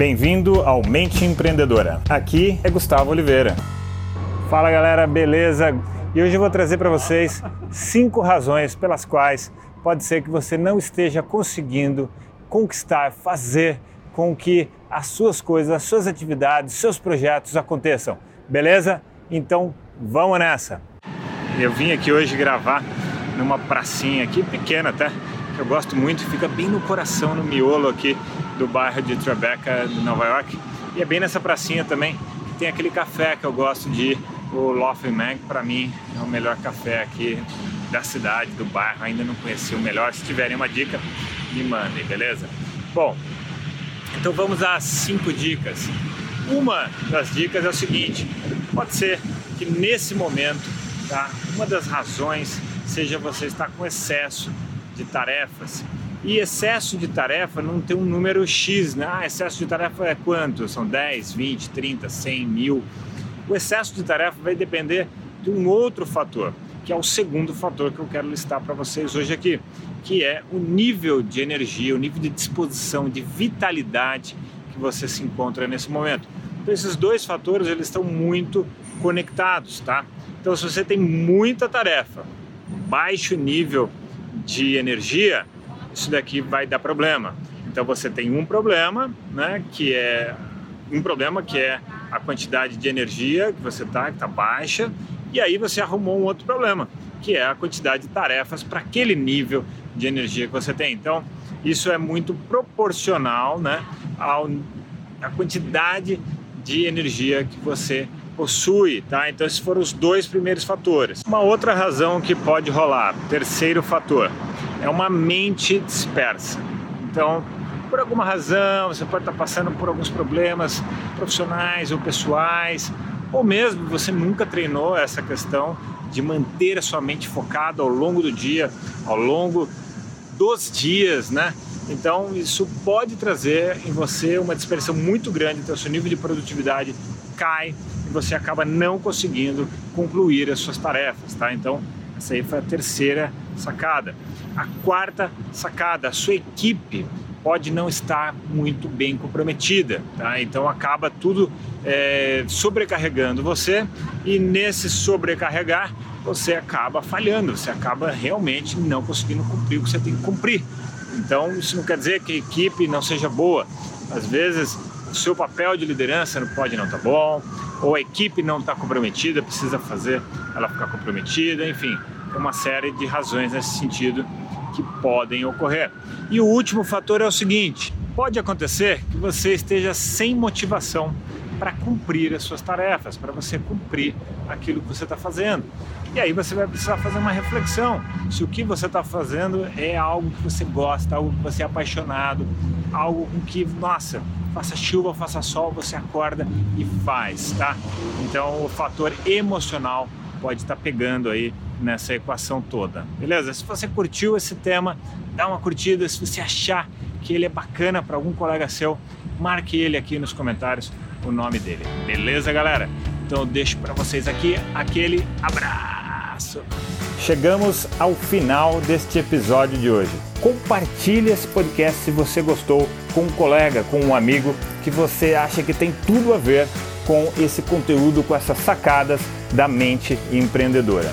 Bem-vindo ao Mente Empreendedora. Aqui é Gustavo Oliveira. Fala galera, beleza? E hoje eu vou trazer para vocês cinco razões pelas quais pode ser que você não esteja conseguindo conquistar, fazer com que as suas coisas, as suas atividades, seus projetos aconteçam. Beleza? Então vamos nessa! Eu vim aqui hoje gravar numa pracinha aqui, pequena que eu gosto muito, fica bem no coração, no miolo aqui do bairro de Tribeca, de Nova York. E é bem nessa pracinha também que tem aquele café que eu gosto de ir, o Laughing Mag, para mim é o melhor café aqui da cidade, do bairro. Ainda não conheci o melhor. Se tiverem uma dica, me mandem, beleza? Bom, então vamos às cinco dicas. Uma das dicas é o seguinte: pode ser que nesse momento, tá, uma das razões seja você estar com excesso de tarefas e excesso de tarefa não tem um número X, né? Ah, excesso de tarefa é quanto? São 10, 20, 30, 100, mil. O excesso de tarefa vai depender de um outro fator, que é o segundo fator que eu quero listar para vocês hoje aqui, que é o nível de energia, o nível de disposição, de vitalidade que você se encontra nesse momento. Então esses dois fatores eles estão muito conectados, tá? Então se você tem muita tarefa, baixo nível de energia, isso daqui vai dar problema. Então você tem um problema, né, que é um problema que é a quantidade de energia que você está, que está baixa, e aí você arrumou um outro problema, que é a quantidade de tarefas para aquele nível de energia que você tem. Então isso é muito proporcional, né, ao, à quantidade de energia que você possui, tá? Então esses foram os dois primeiros fatores. Uma outra razão que pode rolar, terceiro fator, é uma mente dispersa. Então, por alguma razão, você pode estar passando por alguns problemas profissionais ou pessoais, ou mesmo você nunca treinou essa questão de manter a sua mente focada ao longo do dia, ao longo dos dias, né? Então, isso pode trazer em você uma dispersão muito grande, então seu nível de produtividade cai e você acaba não conseguindo concluir as suas tarefas, tá? Então, essa aí foi a terceira sacada. A quarta sacada, a sua equipe pode não estar muito bem comprometida, tá? Então acaba tudo é, sobrecarregando você e nesse sobrecarregar você acaba falhando, você acaba realmente não conseguindo cumprir o que você tem que cumprir. Então isso não quer dizer que a equipe não seja boa. Às vezes o seu papel de liderança não pode não estar tá bom, ou a equipe não está comprometida, precisa fazer ela ficar comprometida, enfim, uma série de razões nesse sentido que podem ocorrer. E o último fator é o seguinte: pode acontecer que você esteja sem motivação para cumprir as suas tarefas, para você cumprir aquilo que você está fazendo. E aí você vai precisar fazer uma reflexão se o que você está fazendo é algo que você gosta, algo que você é apaixonado, algo com que, nossa, faça chuva, faça sol, você acorda e faz, tá? Então o fator emocional pode estar tá pegando aí nessa equação toda. Beleza? Se você curtiu esse tema, dá uma curtida. Se você achar que ele é bacana para algum colega seu, marque ele aqui nos comentários o nome dele. Beleza, galera? Então eu deixo para vocês aqui aquele abraço. Chegamos ao final deste episódio de hoje. Compartilhe esse podcast se você gostou com um colega, com um amigo que você acha que tem tudo a ver com esse conteúdo, com essas sacadas da mente empreendedora.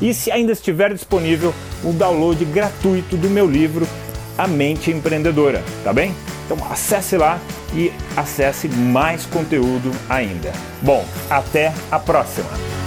e se ainda estiver disponível o download gratuito do meu livro A Mente Empreendedora, tá bem? Então acesse lá e acesse mais conteúdo ainda. Bom, até a próxima!